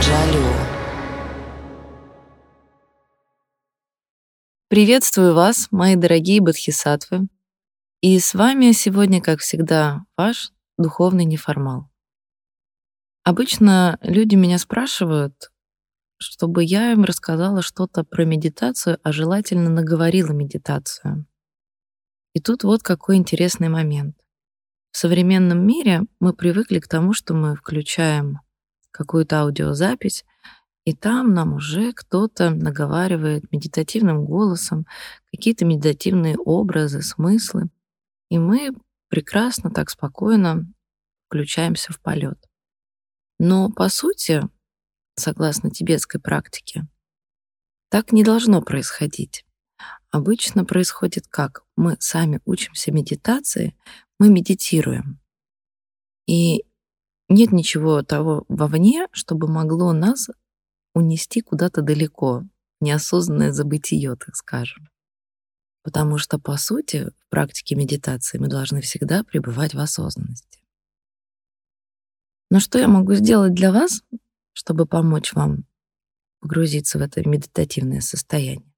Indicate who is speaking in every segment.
Speaker 1: Джалио. Приветствую вас, мои дорогие бодхисаттвы. И с вами сегодня, как всегда, ваш духовный неформал. Обычно люди меня спрашивают, чтобы я им рассказала что-то про медитацию, а желательно наговорила медитацию. И тут вот какой интересный момент. В современном мире мы привыкли к тому, что мы включаем какую-то аудиозапись, и там нам уже кто-то наговаривает медитативным голосом какие-то медитативные образы, смыслы, и мы прекрасно, так спокойно включаемся в полет. Но по сути, согласно тибетской практике, так не должно происходить. Обычно происходит как? Мы сами учимся медитации, мы медитируем. И нет ничего того вовне, чтобы могло нас унести куда-то далеко, неосознанное забытие, так скажем. Потому что, по сути, в практике медитации мы должны всегда пребывать в осознанности. Но что я могу сделать для вас, чтобы помочь вам погрузиться в это медитативное состояние?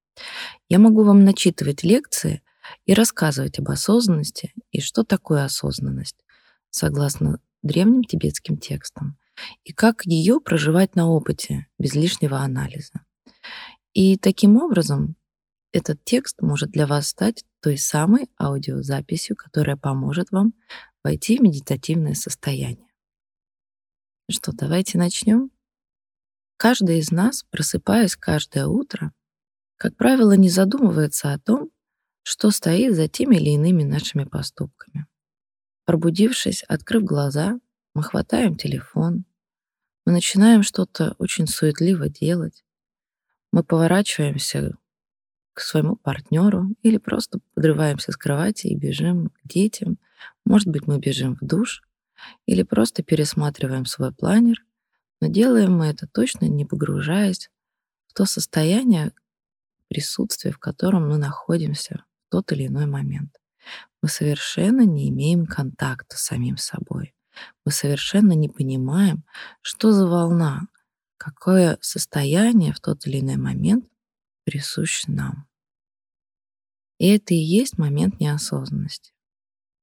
Speaker 1: Я могу вам начитывать лекции и рассказывать об осознанности и что такое осознанность, согласно древним тибетским текстам, и как ее проживать на опыте без лишнего анализа. И таким образом этот текст может для вас стать той самой аудиозаписью, которая поможет вам войти в медитативное состояние. Что, давайте начнем? Каждый из нас, просыпаясь каждое утро, как правило, не задумывается о том, что стоит за теми или иными нашими поступками. Пробудившись, открыв глаза, мы хватаем телефон, мы начинаем что-то очень суетливо делать, мы поворачиваемся к своему партнеру или просто подрываемся с кровати и бежим к детям. Может быть, мы бежим в душ или просто пересматриваем свой планер, но делаем мы это точно не погружаясь в то состояние, присутствие, в котором мы находимся в тот или иной момент. Мы совершенно не имеем контакта с самим собой. Мы совершенно не понимаем, что за волна, какое состояние в тот или иной момент присуще нам. И это и есть момент неосознанности.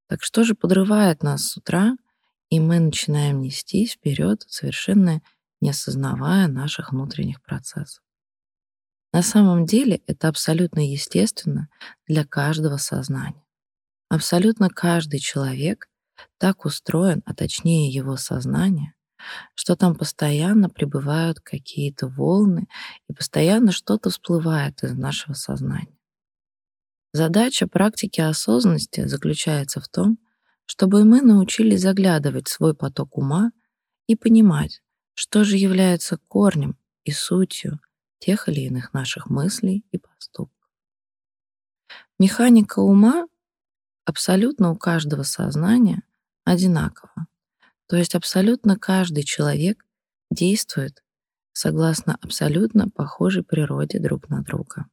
Speaker 1: Так что же подрывает нас с утра, и мы начинаем нестись вперед, совершенно не осознавая наших внутренних процессов. На самом деле это абсолютно естественно для каждого сознания. Абсолютно каждый человек так устроен, а точнее его сознание, что там постоянно пребывают какие-то волны и постоянно что-то всплывает из нашего сознания. Задача практики осознанности заключается в том, чтобы мы научились заглядывать в свой поток ума и понимать, что же является корнем и сутью тех или иных наших мыслей и поступков. Механика ума абсолютно у каждого сознания одинакова. То есть абсолютно каждый человек действует согласно абсолютно похожей природе друг на друга.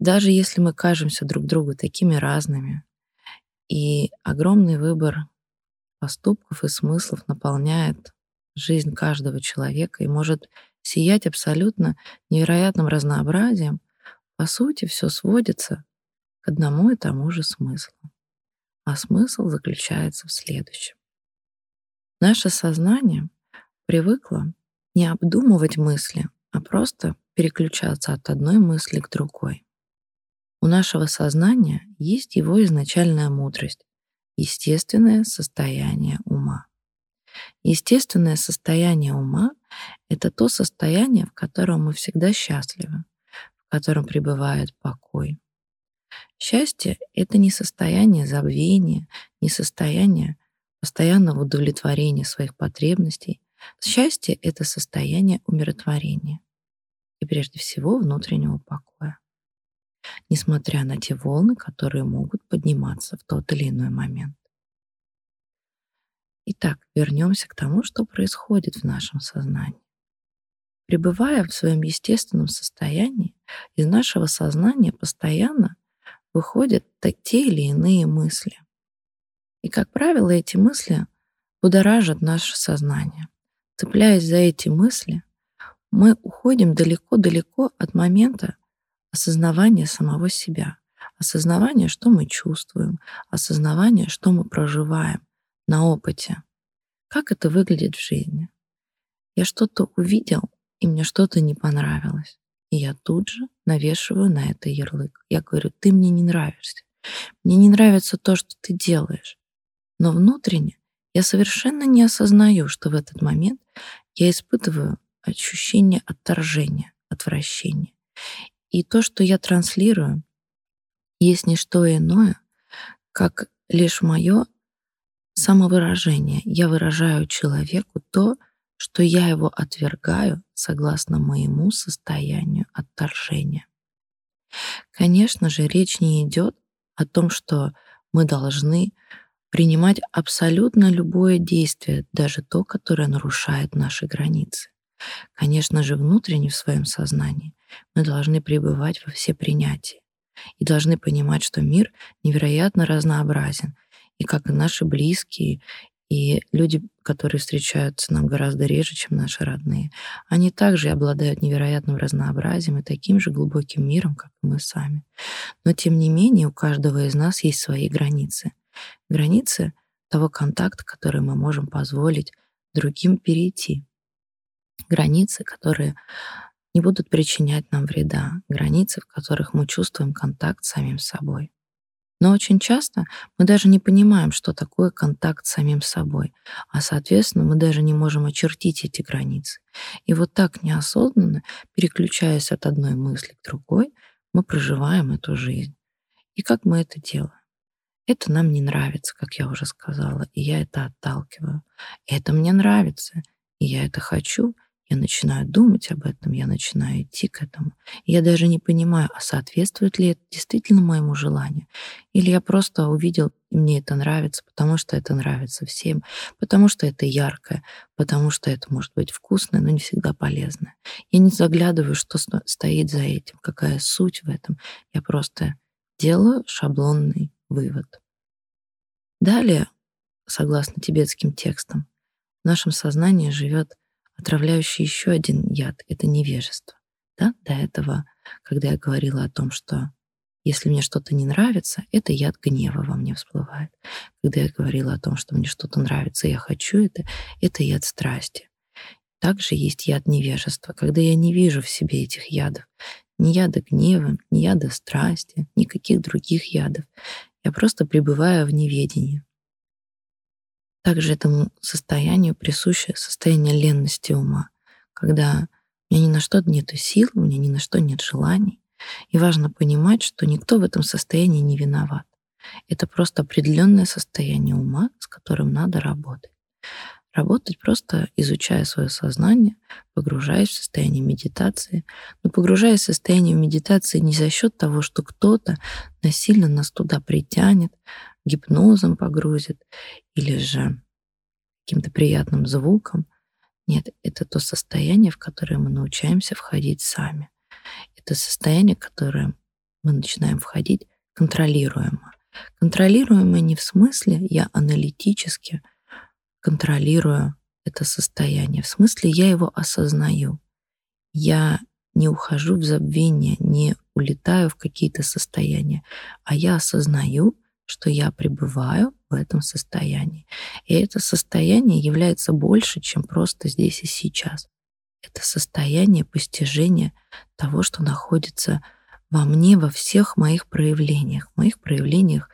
Speaker 1: Даже если мы кажемся друг другу такими разными, и огромный выбор поступков и смыслов наполняет жизнь каждого человека и может сиять абсолютно невероятным разнообразием, по сути, все сводится к одному и тому же смыслу. А смысл заключается в следующем. Наше сознание привыкло не обдумывать мысли, а просто переключаться от одной мысли к другой. У нашего сознания есть его изначальная мудрость, естественное состояние ума. Естественное состояние ума — это то состояние, в котором мы всегда счастливы, в котором пребывает покой. Счастье — это не состояние забвения, не состояние постоянного удовлетворения своих потребностей. Счастье — это состояние умиротворения и прежде всего внутреннего покоя, несмотря на те волны, которые могут подниматься в тот или иной момент. Итак, вернемся к тому, что происходит в нашем сознании. Пребывая в своем естественном состоянии, из нашего сознания постоянно выходят те или иные мысли. И, как правило, эти мысли будоражат наше сознание. Цепляясь за эти мысли, мы уходим далеко-далеко от момента осознавания самого себя, осознавания, что мы чувствуем, осознавания, что мы проживаем на опыте. Как это выглядит в жизни? Я что-то увидел, и мне что-то не понравилось. И я тут же навешиваю на это ярлык. Я говорю, ты мне не нравишься. Мне не нравится то, что ты делаешь. Но внутренне я совершенно не осознаю, что в этот момент я испытываю ощущение отторжения, отвращения. И то, что я транслирую, есть не что иное, как лишь мое самовыражение. Я выражаю человеку то, что я его отвергаю согласно моему состоянию отторжения. Конечно же, речь не идет о том, что мы должны принимать абсолютно любое действие, даже то, которое нарушает наши границы. Конечно же, внутренне в своем сознании мы должны пребывать во все принятия и должны понимать, что мир невероятно разнообразен, и как и наши близкие, и люди, которые встречаются нам гораздо реже, чем наши родные, они также обладают невероятным разнообразием и таким же глубоким миром, как и мы сами. Но тем не менее у каждого из нас есть свои границы. Границы того контакта, который мы можем позволить другим перейти. Границы, которые не будут причинять нам вреда. Границы, в которых мы чувствуем контакт с самим собой. Но очень часто мы даже не понимаем, что такое контакт с самим собой, а, соответственно, мы даже не можем очертить эти границы. И вот так неосознанно, переключаясь от одной мысли к другой, мы проживаем эту жизнь. И как мы это делаем? Это нам не нравится, как я уже сказала, и я это отталкиваю. Это мне нравится, и я это хочу, я начинаю думать об этом, я начинаю идти к этому. Я даже не понимаю, а соответствует ли это действительно моему желанию. Или я просто увидел, и мне это нравится, потому что это нравится всем, потому что это яркое, потому что это может быть вкусное, но не всегда полезное. Я не заглядываю, что стоит за этим, какая суть в этом. Я просто делаю шаблонный вывод. Далее, согласно тибетским текстам, в нашем сознании живет отравляющий еще один яд — это невежество. Да? До этого, когда я говорила о том, что если мне что-то не нравится, это яд гнева во мне всплывает. Когда я говорила о том, что мне что-то нравится, я хочу это, это яд страсти. Также есть яд невежества, когда я не вижу в себе этих ядов. Ни яда гнева, ни яда страсти, никаких других ядов. Я просто пребываю в неведении. Также этому состоянию присуще состояние ленности ума, когда у меня ни на что нет сил, у меня ни на что нет желаний. И важно понимать, что никто в этом состоянии не виноват. Это просто определенное состояние ума, с которым надо работать. Работать просто изучая свое сознание, погружаясь в состояние медитации, но погружаясь в состояние медитации не за счет того, что кто-то насильно нас туда притянет, гипнозом погрузит или же каким-то приятным звуком. Нет, это то состояние, в которое мы научаемся входить сами. Это состояние, которое мы начинаем входить контролируемо. Контролируемо не в смысле я аналитически контролирую это состояние, в смысле я его осознаю. Я не ухожу в забвение, не улетаю в какие-то состояния, а я осознаю, что я пребываю в этом состоянии. И это состояние является больше, чем просто здесь и сейчас. Это состояние постижения того, что находится во мне, во всех моих проявлениях, моих проявлениях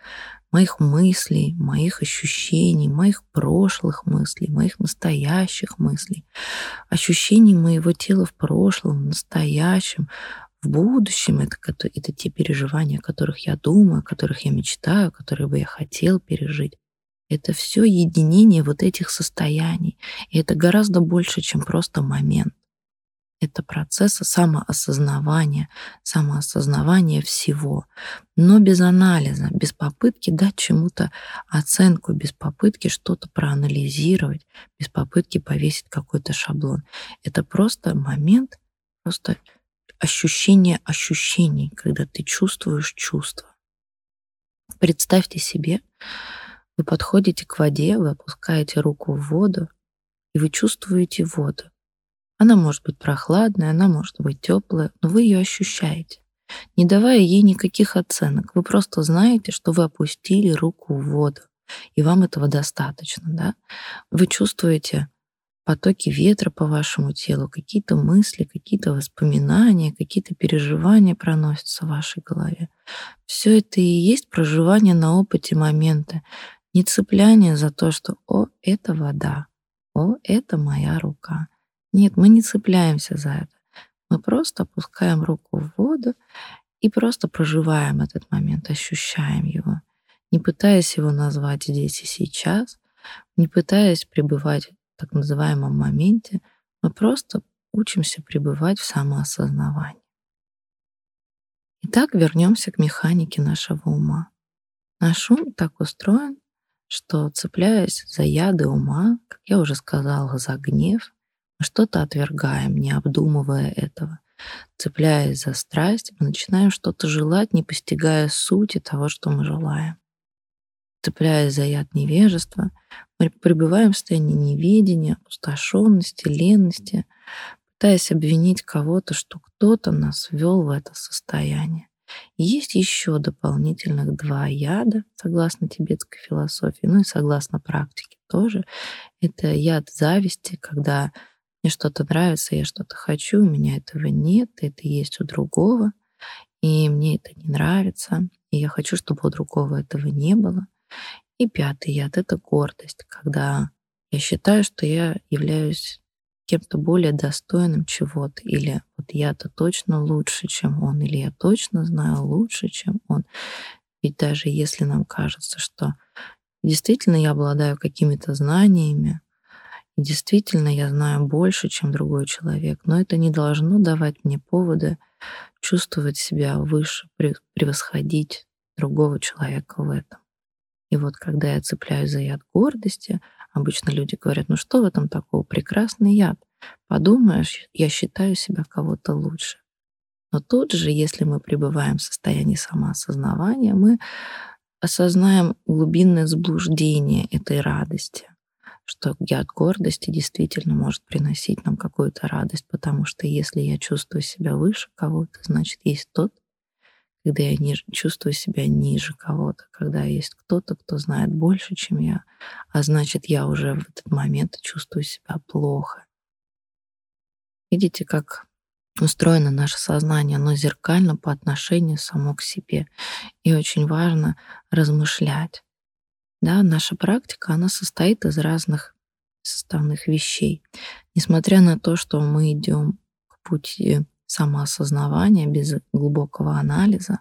Speaker 1: моих мыслей, моих ощущений, моих прошлых мыслей, моих настоящих мыслей, ощущений моего тела в прошлом, в настоящем, в будущем это, это те переживания, о которых я думаю, о которых я мечтаю, которые бы я хотел пережить. Это все единение вот этих состояний. И это гораздо больше, чем просто момент. Это процесс самоосознавания, самоосознавания всего, но без анализа, без попытки дать чему-то оценку, без попытки что-то проанализировать, без попытки повесить какой-то шаблон. Это просто момент, просто ощущение ощущений, когда ты чувствуешь чувства. Представьте себе, вы подходите к воде, вы опускаете руку в воду, и вы чувствуете воду. Она может быть прохладная, она может быть теплая, но вы ее ощущаете. Не давая ей никаких оценок, вы просто знаете, что вы опустили руку в воду, и вам этого достаточно. Да? Вы чувствуете потоки ветра по вашему телу, какие-то мысли, какие-то воспоминания, какие-то переживания проносятся в вашей голове. Все это и есть проживание на опыте момента, не цепляние за то, что «О, это вода», «О, это моя рука». Нет, мы не цепляемся за это. Мы просто опускаем руку в воду и просто проживаем этот момент, ощущаем его, не пытаясь его назвать здесь и сейчас, не пытаясь пребывать так называемом моменте, мы просто учимся пребывать в самоосознавании. Итак, вернемся к механике нашего ума. Наш ум так устроен, что, цепляясь за яды ума, как я уже сказала, за гнев, мы что-то отвергаем, не обдумывая этого. Цепляясь за страсть, мы начинаем что-то желать, не постигая сути того, что мы желаем цепляясь за яд невежества, мы пребываем в состоянии неведения, опустошенности, ленности, пытаясь обвинить кого-то, что кто-то нас ввел в это состояние. Есть еще дополнительных два яда, согласно тибетской философии, ну и согласно практике тоже. Это яд зависти, когда мне что-то нравится, я что-то хочу, у меня этого нет, это есть у другого, и мне это не нравится, и я хочу, чтобы у другого этого не было. И пятый яд — это гордость, когда я считаю, что я являюсь кем-то более достойным чего-то, или вот я-то точно лучше, чем он, или я точно знаю лучше, чем он. Ведь даже если нам кажется, что действительно я обладаю какими-то знаниями, и действительно я знаю больше, чем другой человек, но это не должно давать мне повода чувствовать себя выше, превосходить другого человека в этом. И вот когда я цепляюсь за яд гордости, обычно люди говорят, ну что в этом такого, прекрасный яд. Подумаешь, я считаю себя кого-то лучше. Но тут же, если мы пребываем в состоянии самоосознавания, мы осознаем глубинное заблуждение этой радости, что яд гордости действительно может приносить нам какую-то радость, потому что если я чувствую себя выше кого-то, значит, есть тот, когда я не чувствую себя ниже кого-то, когда есть кто-то, кто знает больше, чем я, а значит, я уже в этот момент чувствую себя плохо. Видите, как устроено наше сознание, оно зеркально по отношению само к себе. И очень важно размышлять. Да, наша практика, она состоит из разных составных вещей. Несмотря на то, что мы идем к пути самоосознавания, без глубокого анализа.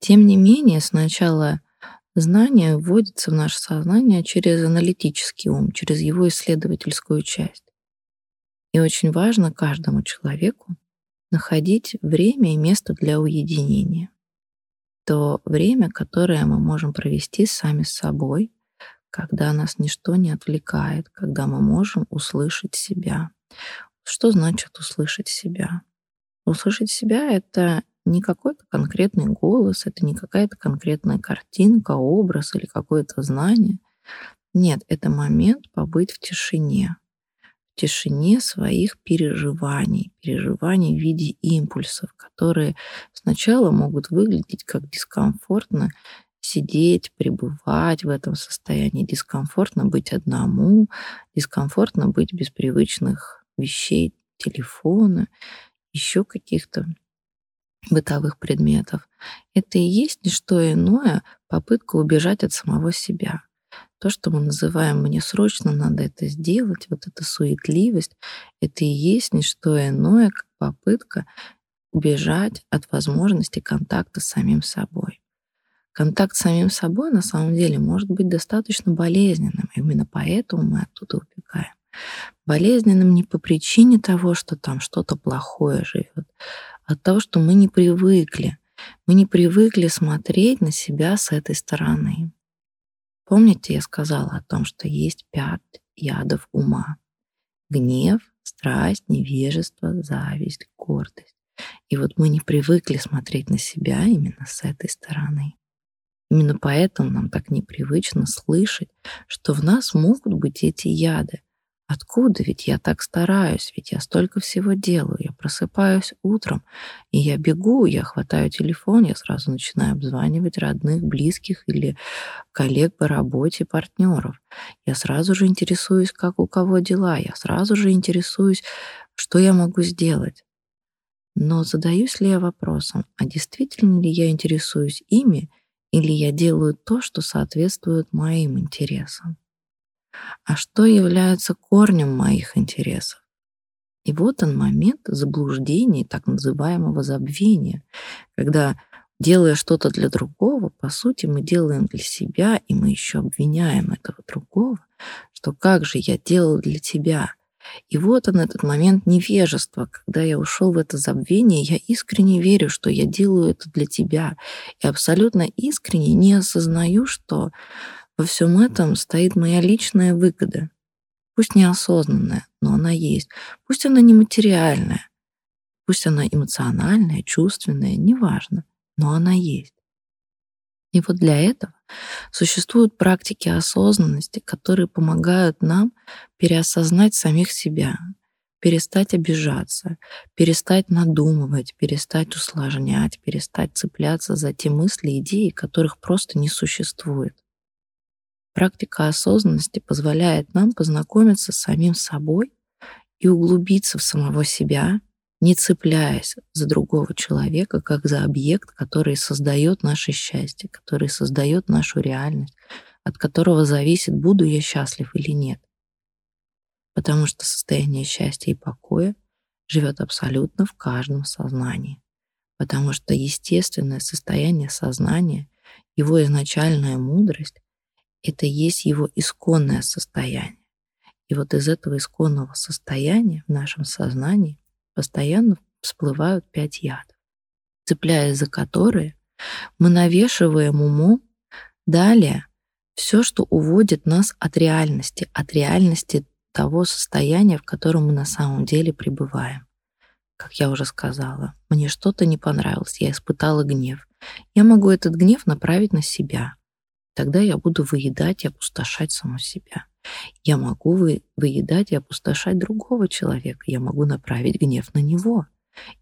Speaker 1: Тем не менее, сначала знание вводится в наше сознание через аналитический ум, через его исследовательскую часть. И очень важно каждому человеку находить время и место для уединения. То время, которое мы можем провести сами с собой, когда нас ничто не отвлекает, когда мы можем услышать себя. Что значит услышать себя? Услышать себя — это не какой-то конкретный голос, это не какая-то конкретная картинка, образ или какое-то знание. Нет, это момент побыть в тишине, в тишине своих переживаний, переживаний в виде импульсов, которые сначала могут выглядеть как дискомфортно сидеть, пребывать в этом состоянии, дискомфортно быть одному, дискомфортно быть без привычных вещей, телефона еще каких-то бытовых предметов. Это и есть не что иное попытка убежать от самого себя. То, что мы называем «мне срочно надо это сделать», вот эта суетливость, это и есть не что иное, как попытка убежать от возможности контакта с самим собой. Контакт с самим собой на самом деле может быть достаточно болезненным, именно поэтому мы оттуда убегаем. Болезненным не по причине того, что там что-то плохое живет, а от того, что мы не привыкли. Мы не привыкли смотреть на себя с этой стороны. Помните, я сказала о том, что есть пять ядов ума. Гнев, страсть, невежество, зависть, гордость. И вот мы не привыкли смотреть на себя именно с этой стороны. Именно поэтому нам так непривычно слышать, что в нас могут быть эти яды, Откуда? Ведь я так стараюсь, ведь я столько всего делаю. Я просыпаюсь утром, и я бегу, я хватаю телефон, я сразу начинаю обзванивать родных, близких или коллег по работе, партнеров. Я сразу же интересуюсь, как у кого дела. Я сразу же интересуюсь, что я могу сделать. Но задаюсь ли я вопросом, а действительно ли я интересуюсь ими, или я делаю то, что соответствует моим интересам? А что является корнем моих интересов. И вот он момент заблуждения, так называемого забвения, когда, делая что-то для другого, по сути, мы делаем для себя, и мы еще обвиняем этого другого, что как же я делал для тебя. И вот он этот момент невежества, когда я ушел в это забвение, я искренне верю, что я делаю это для тебя, и абсолютно искренне не осознаю, что во всем этом стоит моя личная выгода. Пусть неосознанная, но она есть. Пусть она нематериальная. Пусть она эмоциональная, чувственная, неважно, но она есть. И вот для этого существуют практики осознанности, которые помогают нам переосознать самих себя, перестать обижаться, перестать надумывать, перестать усложнять, перестать цепляться за те мысли, идеи, которых просто не существует. Практика осознанности позволяет нам познакомиться с самим собой и углубиться в самого себя, не цепляясь за другого человека, как за объект, который создает наше счастье, который создает нашу реальность, от которого зависит, буду я счастлив или нет. Потому что состояние счастья и покоя живет абсолютно в каждом сознании. Потому что естественное состояние сознания, его изначальная мудрость это есть его исконное состояние. И вот из этого исконного состояния в нашем сознании постоянно всплывают пять ядов, цепляясь за которые мы навешиваем умом далее все, что уводит нас от реальности, от реальности того состояния, в котором мы на самом деле пребываем. Как я уже сказала, мне что-то не понравилось, я испытала гнев. Я могу этот гнев направить на себя, Тогда я буду выедать и опустошать саму себя. Я могу вы, выедать и опустошать другого человека. Я могу направить гнев на него.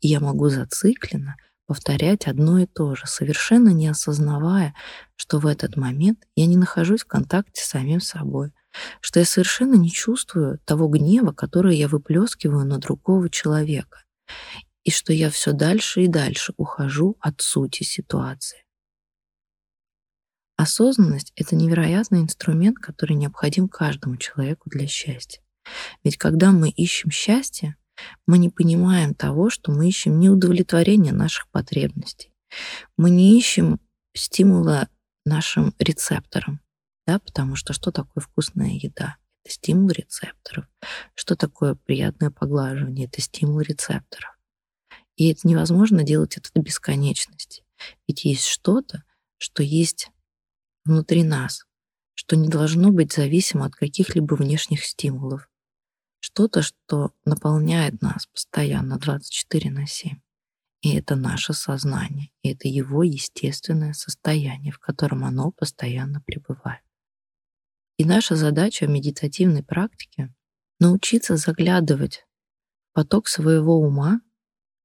Speaker 1: И я могу зацикленно повторять одно и то же, совершенно не осознавая, что в этот момент я не нахожусь в контакте с самим собой, что я совершенно не чувствую того гнева, который я выплескиваю на другого человека, и что я все дальше и дальше ухожу от сути ситуации. Осознанность — это невероятный инструмент, который необходим каждому человеку для счастья. Ведь когда мы ищем счастье, мы не понимаем того, что мы ищем не удовлетворение наших потребностей. Мы не ищем стимула нашим рецепторам, да, потому что что такое вкусная еда? Это стимул рецепторов. Что такое приятное поглаживание? Это стимул рецепторов. И это невозможно делать это до бесконечности. Ведь есть что-то, что есть внутри нас, что не должно быть зависимо от каких-либо внешних стимулов. Что-то, что наполняет нас постоянно 24 на 7. И это наше сознание, и это его естественное состояние, в котором оно постоянно пребывает. И наша задача в медитативной практике — научиться заглядывать в поток своего ума,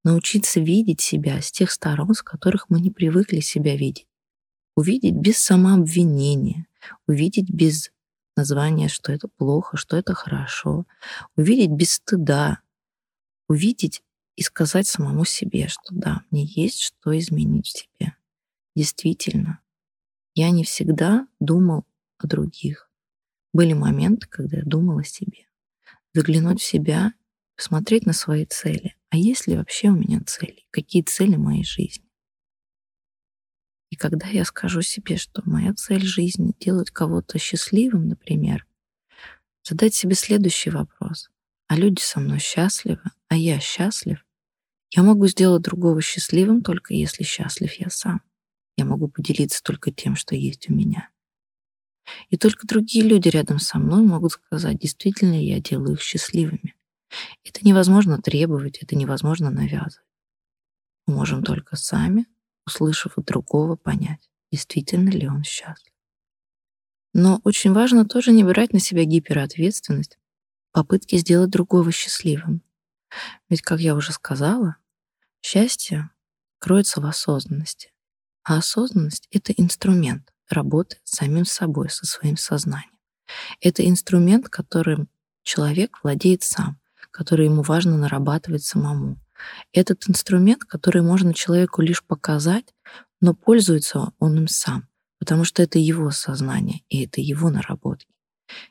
Speaker 1: научиться видеть себя с тех сторон, с которых мы не привыкли себя видеть увидеть без самообвинения, увидеть без названия, что это плохо, что это хорошо, увидеть без стыда, увидеть и сказать самому себе, что да, мне есть что изменить в себе. Действительно, я не всегда думал о других. Были моменты, когда я думал о себе. Заглянуть в себя, посмотреть на свои цели. А есть ли вообще у меня цели? Какие цели моей жизни? И когда я скажу себе, что моя цель жизни — делать кого-то счастливым, например, задать себе следующий вопрос. А люди со мной счастливы, а я счастлив? Я могу сделать другого счастливым только если счастлив я сам. Я могу поделиться только тем, что есть у меня. И только другие люди рядом со мной могут сказать, действительно я делаю их счастливыми. Это невозможно требовать, это невозможно навязывать. Мы можем только сами услышав от другого, понять, действительно ли он счастлив. Но очень важно тоже не брать на себя гиперответственность попытки сделать другого счастливым. Ведь, как я уже сказала, счастье кроется в осознанности. А осознанность — это инструмент работы с самим собой, со своим сознанием. Это инструмент, которым человек владеет сам, который ему важно нарабатывать самому. Этот инструмент, который можно человеку лишь показать, но пользуется он им сам, потому что это его сознание и это его наработки.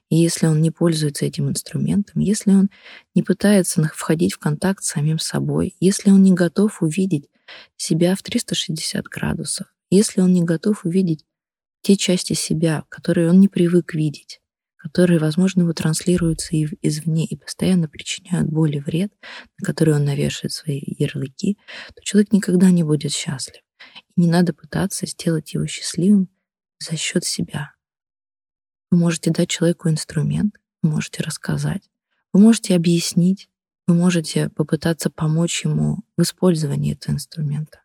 Speaker 1: И если он не пользуется этим инструментом, если он не пытается входить в контакт с самим собой, если он не готов увидеть себя в 360 градусов, если он не готов увидеть те части себя, которые он не привык видеть, которые, возможно, его транслируются и извне и постоянно причиняют боль и вред, на которые он навешивает свои ярлыки, то человек никогда не будет счастлив. И не надо пытаться сделать его счастливым за счет себя. Вы можете дать человеку инструмент, вы можете рассказать, вы можете объяснить, вы можете попытаться помочь ему в использовании этого инструмента.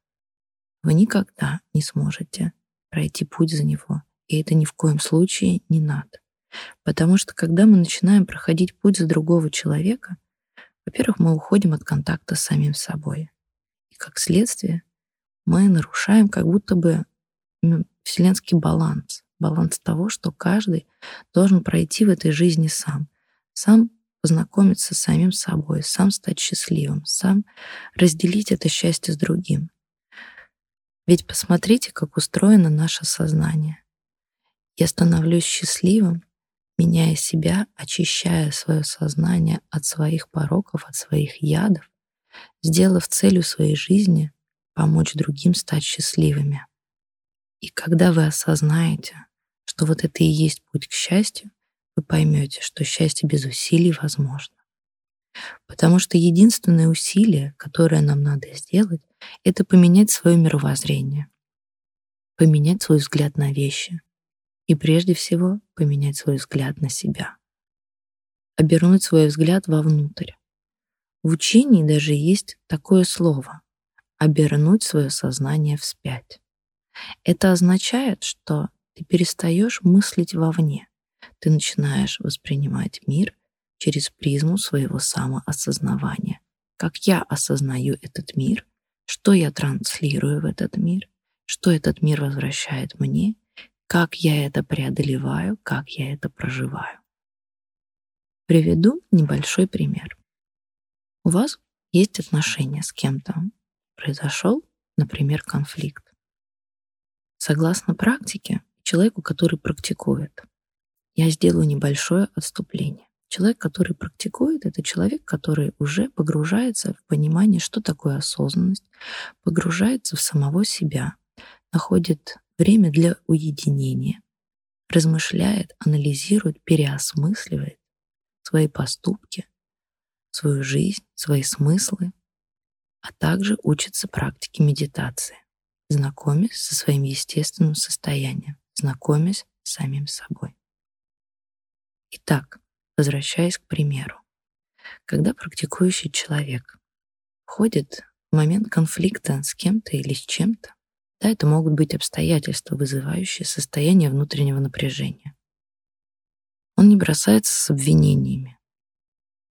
Speaker 1: Вы никогда не сможете пройти путь за него, и это ни в коем случае не надо. Потому что когда мы начинаем проходить путь за другого человека, во-первых, мы уходим от контакта с самим собой. И как следствие мы нарушаем как будто бы вселенский баланс. Баланс того, что каждый должен пройти в этой жизни сам. Сам познакомиться с самим собой, сам стать счастливым, сам разделить это счастье с другим. Ведь посмотрите, как устроено наше сознание. Я становлюсь счастливым, меняя себя, очищая свое сознание от своих пороков, от своих ядов, сделав целью своей жизни помочь другим стать счастливыми. И когда вы осознаете, что вот это и есть путь к счастью, вы поймете, что счастье без усилий возможно. Потому что единственное усилие, которое нам надо сделать, это поменять свое мировоззрение, поменять свой взгляд на вещи и прежде всего поменять свой взгляд на себя, обернуть свой взгляд вовнутрь. В учении даже есть такое слово — обернуть свое сознание вспять. Это означает, что ты перестаешь мыслить вовне, ты начинаешь воспринимать мир через призму своего самоосознавания. Как я осознаю этот мир, что я транслирую в этот мир, что этот мир возвращает мне, как я это преодолеваю, как я это проживаю. Приведу небольшой пример. У вас есть отношения с кем-то. Произошел, например, конфликт. Согласно практике, человеку, который практикует, я сделаю небольшое отступление. Человек, который практикует, это человек, который уже погружается в понимание, что такое осознанность, погружается в самого себя, находит время для уединения, размышляет, анализирует, переосмысливает свои поступки, свою жизнь, свои смыслы, а также учится практике медитации, знакомясь со своим естественным состоянием, знакомясь с самим собой. Итак, Возвращаясь к примеру. Когда практикующий человек входит в момент конфликта с кем-то или с чем-то, да, это могут быть обстоятельства, вызывающие состояние внутреннего напряжения. Он не бросается с обвинениями.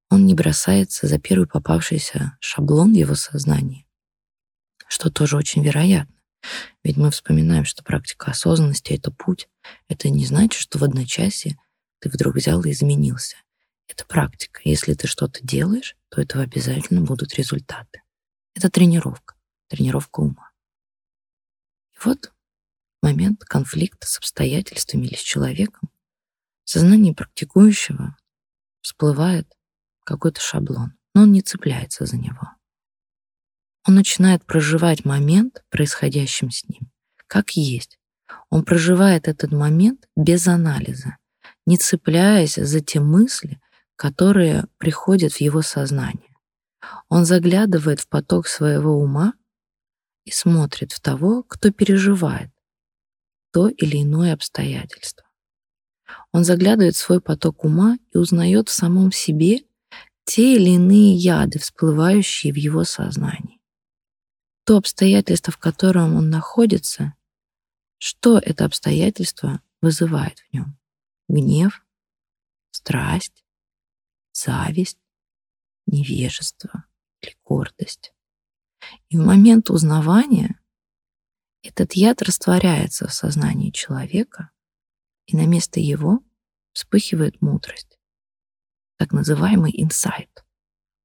Speaker 1: Он не бросается за первый попавшийся шаблон его сознании, что тоже очень вероятно. Ведь мы вспоминаем, что практика осознанности — это путь. Это не значит, что в одночасье ты вдруг взял и изменился. Это практика. Если ты что-то делаешь, то этого обязательно будут результаты. Это тренировка, тренировка ума. Вот момент конфликта с обстоятельствами или с человеком, в сознании практикующего всплывает какой-то шаблон, но он не цепляется за него. Он начинает проживать момент, происходящим с ним, как есть. Он проживает этот момент без анализа, не цепляясь за те мысли, которые приходят в его сознание. Он заглядывает в поток своего ума и смотрит в того, кто переживает то или иное обстоятельство. Он заглядывает в свой поток ума и узнает в самом себе те или иные яды, всплывающие в его сознании. То обстоятельство, в котором он находится, что это обстоятельство вызывает в нем? гнев, страсть, зависть, невежество или гордость. И в момент узнавания этот яд растворяется в сознании человека, и на место его вспыхивает мудрость, так называемый инсайт.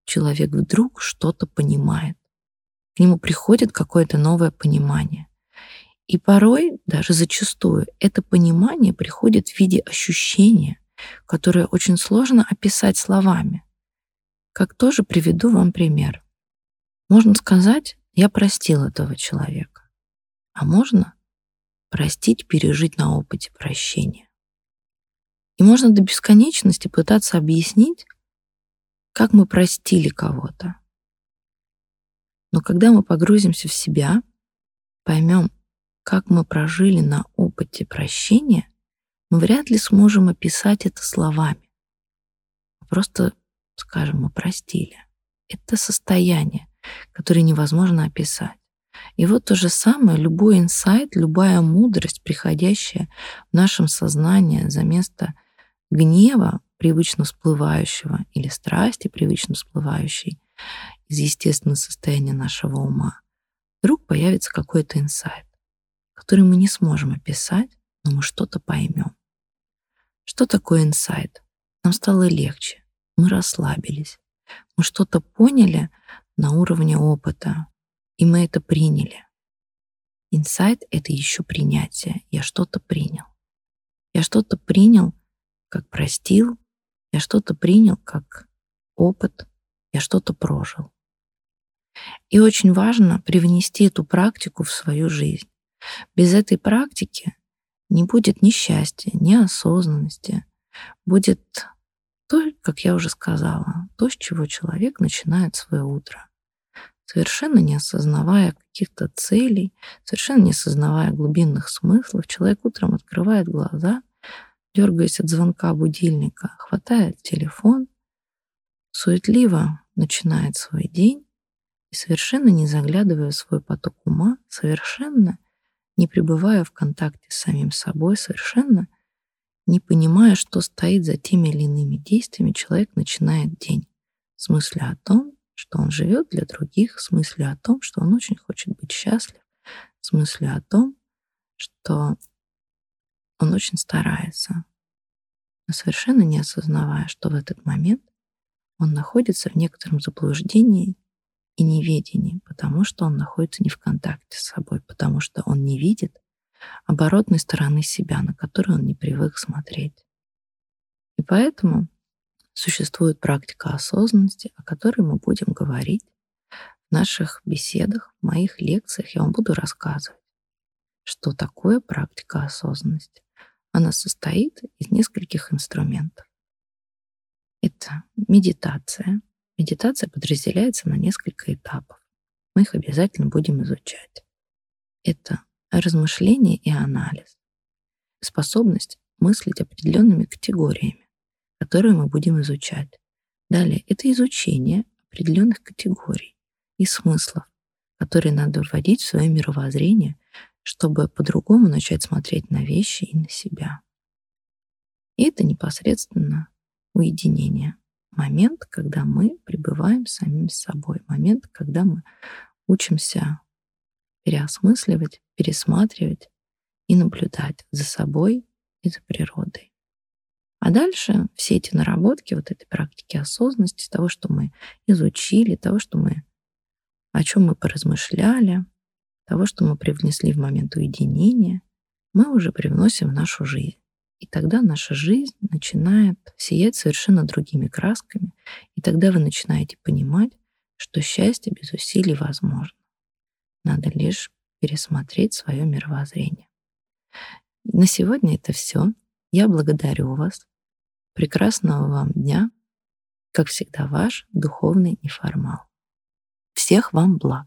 Speaker 1: Человек вдруг что-то понимает. К нему приходит какое-то новое понимание. И порой, даже зачастую, это понимание приходит в виде ощущения, которое очень сложно описать словами. Как тоже приведу вам пример. Можно сказать, я простил этого человека. А можно простить, пережить на опыте прощения. И можно до бесконечности пытаться объяснить, как мы простили кого-то. Но когда мы погрузимся в себя, поймем, как мы прожили на опыте прощения, мы вряд ли сможем описать это словами. Просто скажем, мы простили. Это состояние, которое невозможно описать. И вот то же самое, любой инсайт, любая мудрость, приходящая в нашем сознании за место гнева, привычно всплывающего, или страсти, привычно всплывающей из естественного состояния нашего ума, вдруг появится какой-то инсайт, который мы не сможем описать, но мы что-то поймем. Что такое инсайт? Нам стало легче, мы расслабились, мы что-то поняли на уровне опыта, и мы это приняли. Инсайт — это еще принятие. Я что-то принял. Я что-то принял, как простил. Я что-то принял, как опыт. Я что-то прожил. И очень важно привнести эту практику в свою жизнь. Без этой практики не будет ни счастья, ни осознанности. Будет то, как я уже сказала, то, с чего человек начинает свое утро. Совершенно не осознавая каких-то целей, совершенно не осознавая глубинных смыслов, человек утром открывает глаза, дергаясь от звонка будильника, хватает телефон, суетливо начинает свой день и совершенно не заглядывая в свой поток ума, совершенно не пребывая в контакте с самим собой, совершенно не понимая, что стоит за теми или иными действиями, человек начинает день с мысли о том, что он живет для других, с мыслью о том, что он очень хочет быть счастлив, с мыслью о том, что он очень старается, но совершенно не осознавая, что в этот момент он находится в некотором заблуждении и неведении, потому что он находится не в контакте с собой, потому что он не видит оборотной стороны себя, на которую он не привык смотреть. И поэтому Существует практика осознанности, о которой мы будем говорить в наших беседах, в моих лекциях. Я вам буду рассказывать, что такое практика осознанности. Она состоит из нескольких инструментов. Это медитация. Медитация подразделяется на несколько этапов. Мы их обязательно будем изучать. Это размышление и анализ. Способность мыслить определенными категориями которые мы будем изучать. Далее это изучение определенных категорий и смыслов, которые надо вводить в свое мировоззрение, чтобы по-другому начать смотреть на вещи и на себя. И это непосредственно уединение. Момент, когда мы пребываем самим собой. Момент, когда мы учимся переосмысливать, пересматривать и наблюдать за собой и за природой. А дальше все эти наработки, вот этой практики осознанности, того, что мы изучили, того, что мы, о чем мы поразмышляли, того, что мы привнесли в момент уединения, мы уже привносим в нашу жизнь. И тогда наша жизнь начинает сиять совершенно другими красками, и тогда вы начинаете понимать, что счастье без усилий возможно. Надо лишь пересмотреть свое мировоззрение. На сегодня это все. Я благодарю вас. Прекрасного вам дня. Как всегда, ваш духовный неформал. Всех вам благ.